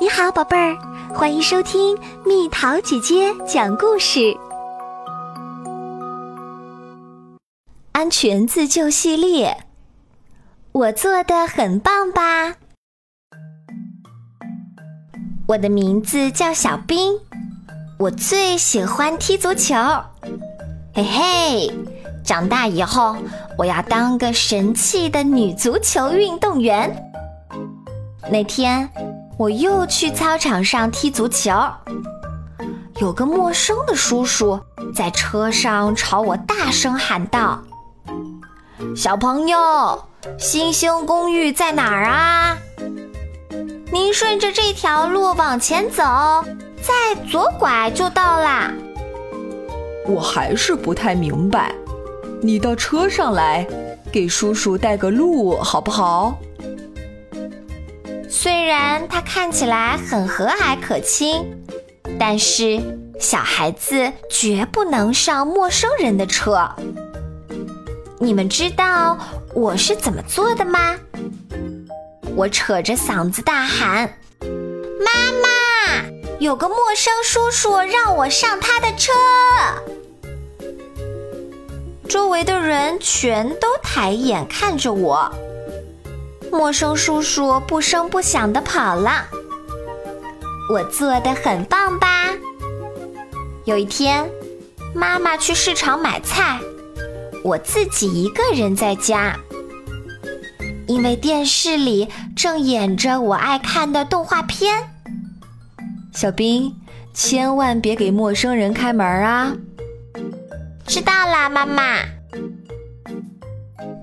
你好，宝贝儿，欢迎收听蜜桃姐姐讲故事。安全自救系列，我做的很棒吧？我的名字叫小冰，我最喜欢踢足球。嘿嘿，长大以后我要当个神气的女足球运动员。那天。我又去操场上踢足球，有个陌生的叔叔在车上朝我大声喊道：“小朋友，星星公寓在哪儿啊？您顺着这条路往前走，再左拐就到啦。”我还是不太明白，你到车上来，给叔叔带个路好不好？虽然他看起来很和蔼可亲，但是小孩子绝不能上陌生人的车。你们知道我是怎么做的吗？我扯着嗓子大喊：“妈妈，有个陌生叔叔让我上他的车。”周围的人全都抬眼看着我。陌生叔叔不声不响地跑了。我做的很棒吧？有一天，妈妈去市场买菜，我自己一个人在家。因为电视里正演着我爱看的动画片。小兵，千万别给陌生人开门啊！知道啦，妈妈。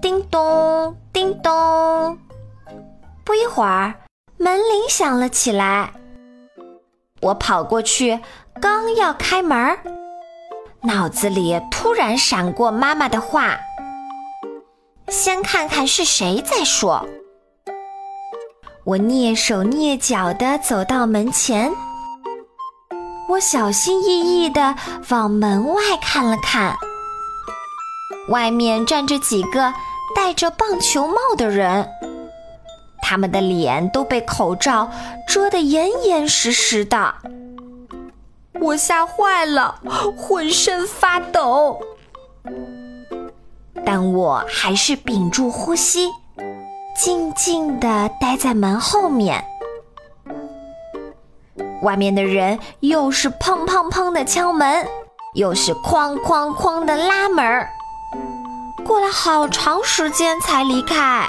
叮咚，叮咚。不一会儿，门铃响了起来。我跑过去，刚要开门，脑子里突然闪过妈妈的话：“先看看是谁在说。”我蹑手蹑脚地走到门前，我小心翼翼地往门外看了看，外面站着几个戴着棒球帽的人。他们的脸都被口罩遮得严严实实的，我吓坏了，浑身发抖。但我还是屏住呼吸，静静地待在门后面。外面的人又是砰砰砰的敲门，又是哐哐哐的拉门，过了好长时间才离开。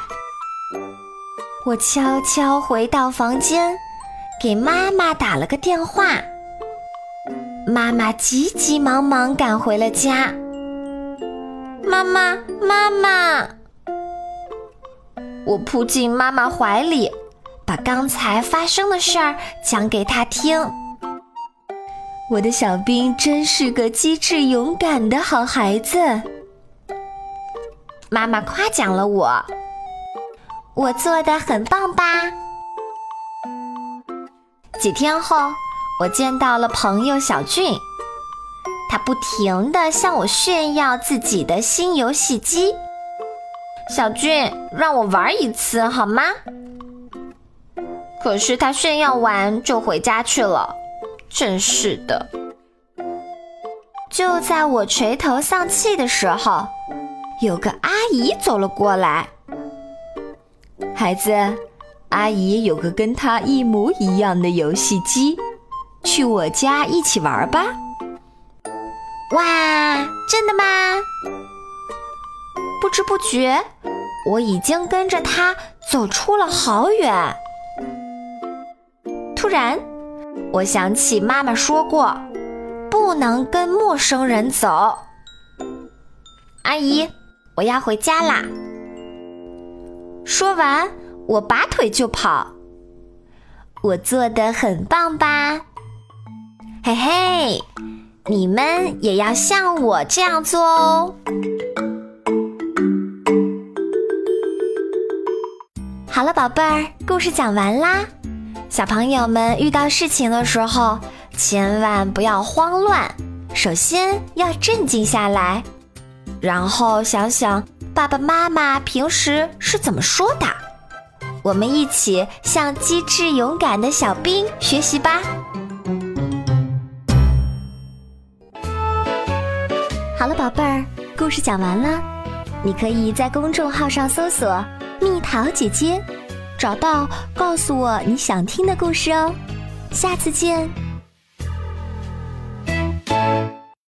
我悄悄回到房间，给妈妈打了个电话。妈妈急急忙忙赶回了家。妈妈，妈妈！我扑进妈妈怀里，把刚才发生的事儿讲给她听。我的小兵真是个机智勇敢的好孩子。妈妈夸奖了我。我做的很棒吧？几天后，我见到了朋友小俊，他不停的向我炫耀自己的新游戏机。小俊，让我玩一次好吗？可是他炫耀完就回家去了，真是的！就在我垂头丧气的时候，有个阿姨走了过来。孩子，阿姨有个跟他一模一样的游戏机，去我家一起玩吧。哇，真的吗？不知不觉，我已经跟着他走出了好远。突然，我想起妈妈说过，不能跟陌生人走。阿姨，我要回家啦。说完，我拔腿就跑。我做的很棒吧？嘿嘿，你们也要像我这样做哦。好了，宝贝儿，故事讲完啦。小朋友们遇到事情的时候，千万不要慌乱，首先要镇静下来，然后想想。爸爸妈妈平时是怎么说的？我们一起向机智勇敢的小兵学习吧。好了，宝贝儿，故事讲完了，你可以在公众号上搜索“蜜桃姐姐”，找到告诉我你想听的故事哦。下次见。